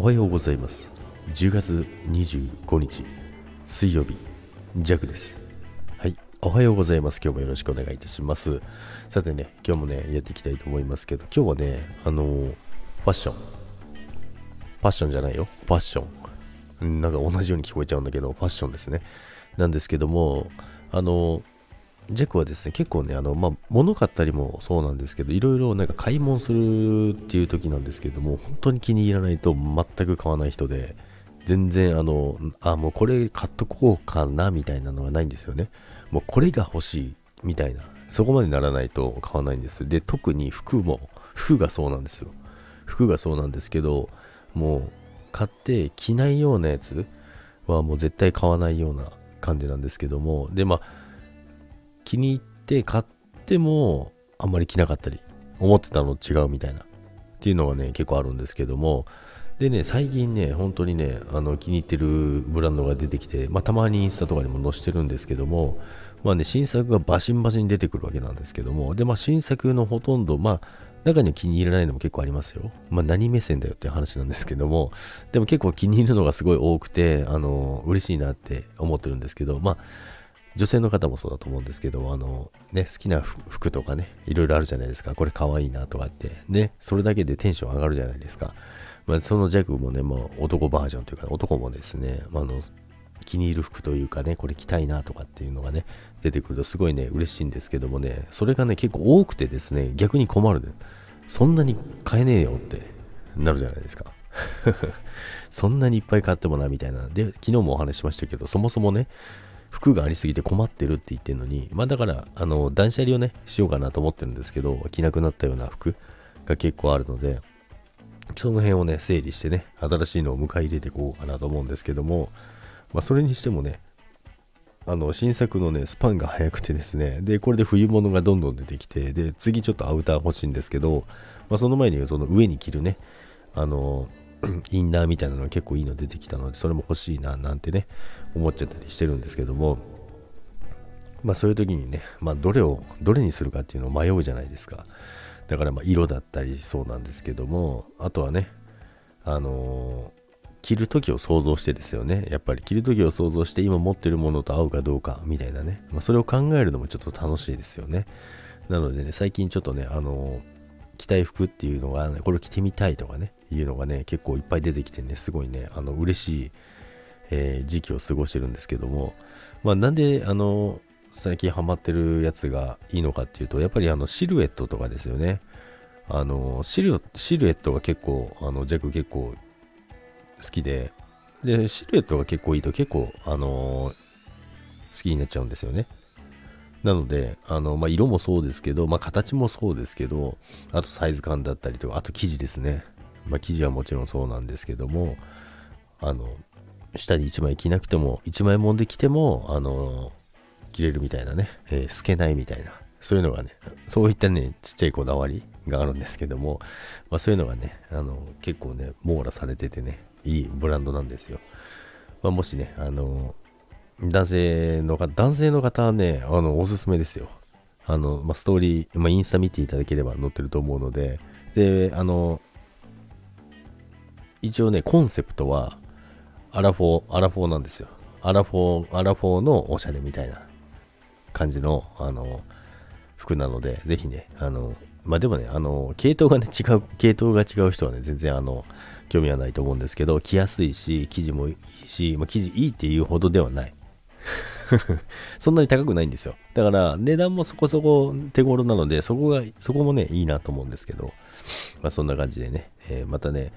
おはようございます。10月25日水曜日ジャクです。はいおはようございます。今日もよろしくお願いいたします。さてね今日もねやっていきたいと思いますけど今日はねあのー、ファッション。ファッションじゃないよ。ファッション。なんか同じように聞こえちゃうんだけどファッションですね。なんですけどもあのージェクはですね、結構ね、あの、まあ、物買ったりもそうなんですけど、いろいろなんか買い物するっていう時なんですけども、本当に気に入らないと全く買わない人で、全然あの、あ、もうこれ買っとこうかな、みたいなのがないんですよね。もうこれが欲しい、みたいな。そこまでならないと買わないんです。で、特に服も、服がそうなんですよ。服がそうなんですけど、もう、買って着ないようなやつはもう絶対買わないような感じなんですけども、で、まあ、気に入って買ってもあんまり着なかったり、思ってたの違うみたいなっていうのがね、結構あるんですけども、でね、最近ね、本当にね、あの気に入ってるブランドが出てきて、まあ、たまにインスタとかにも載してるんですけども、まあね、新作がバシンバシン出てくるわけなんですけども、で、まあ、新作のほとんど、まあ、中には気に入らないのも結構ありますよ。まあ、何目線だよっていう話なんですけども、でも結構気に入るのがすごい多くて、あの、嬉しいなって思ってるんですけど、まあ、女性の方もそうだと思うんですけど、あの、ね、好きな服とかね、いろいろあるじゃないですか。これ可愛いなとかって、ね、それだけでテンション上がるじゃないですか。まあ、その弱もね、まあ、男バージョンというか、男もですね、まあ、あの、気に入る服というかね、これ着たいなとかっていうのがね、出てくるとすごいね、嬉しいんですけどもね、それがね、結構多くてですね、逆に困る、ね。そんなに買えねえよってなるじゃないですか。そんなにいっぱい買ってもな、みたいな。で、昨日もお話しましたけど、そもそもね、服がありすぎて困ってるって言ってるのに、まあだから、あの、断捨離をね、しようかなと思ってるんですけど、着なくなったような服が結構あるので、その辺をね、整理してね、新しいのを迎え入れていこうかなと思うんですけども、まあそれにしてもね、あの、新作のね、スパンが早くてですね、で、これで冬物がどんどん出てきて、で、次ちょっとアウター欲しいんですけど、まあその前にその上に着るね、あの、インナーみたいなのが結構いいの出てきたので、それも欲しいな、なんてね、思っちゃったりしてるんですけども、まあそういう時にね、まあどれを、どれにするかっていうのを迷うじゃないですか。だからま色だったりそうなんですけども、あとはね、あのー、着る時を想像してですよね。やっぱり着る時を想像して今持ってるものと合うかどうかみたいなね。まあ、それを考えるのもちょっと楽しいですよね。なのでね、最近ちょっとね、あのー、着たい服っていうのが、ね、これ着てみたいとかね、いうのがね、結構いっぱい出てきてね、すごいね、あの、嬉しい、えー、時期を過ごしてるんですけども、まあ、なんで、あの、最近ハマってるやつがいいのかっていうと、やっぱりあの、シルエットとかですよね。あの、シルシルエットが結構、あの、ジャック結構好きで、で、シルエットが結構いいと結構、あの好きになっちゃうんですよね。なので、あの、まあ、色もそうですけど、まあ、形もそうですけど、あとサイズ感だったりとか、あと生地ですね。まあ、生地はもちろんそうなんですけども、あの、下に1枚着なくても、1枚もんで着ても、あの、着れるみたいなね、えー、透けないみたいな、そういうのがね、そういったね、ちっちゃいこだわりがあるんですけども、まあ、そういうのがね、あの、結構ね、網羅されててね、いいブランドなんですよ。まあ、もしね、あの、男性の方、男性の方はね、あの、おすすめですよ。あの、まあ、ストーリー、まあ、インスタ見ていただければ載ってると思うので、で、あの、一応ね、コンセプトは、アラフォー、アラフォーなんですよ。アラフォー、アラフォーのおしゃれみたいな感じの、あの、服なので、ぜひね、あの、まあ、でもね、あの、系統がね、違う、系統が違う人はね、全然あの、興味はないと思うんですけど、着やすいし、生地もいいし、まあ、生地いいっていうほどではない。そんなに高くないんですよ。だから値段もそこそこ手頃なので、そこが、そこもね、いいなと思うんですけど、まあそんな感じでね、えー、またね、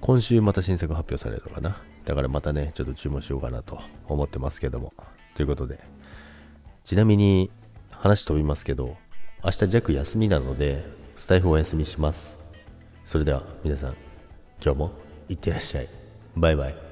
今週また新作発表されるのかな？だからまたね、ちょっと注文しようかなと思ってますけども。ということで、ちなみに話飛びますけど、明日弱休みなので、スタイフお休みします。それでは皆さん、今日もいってらっしゃい。バイバイ。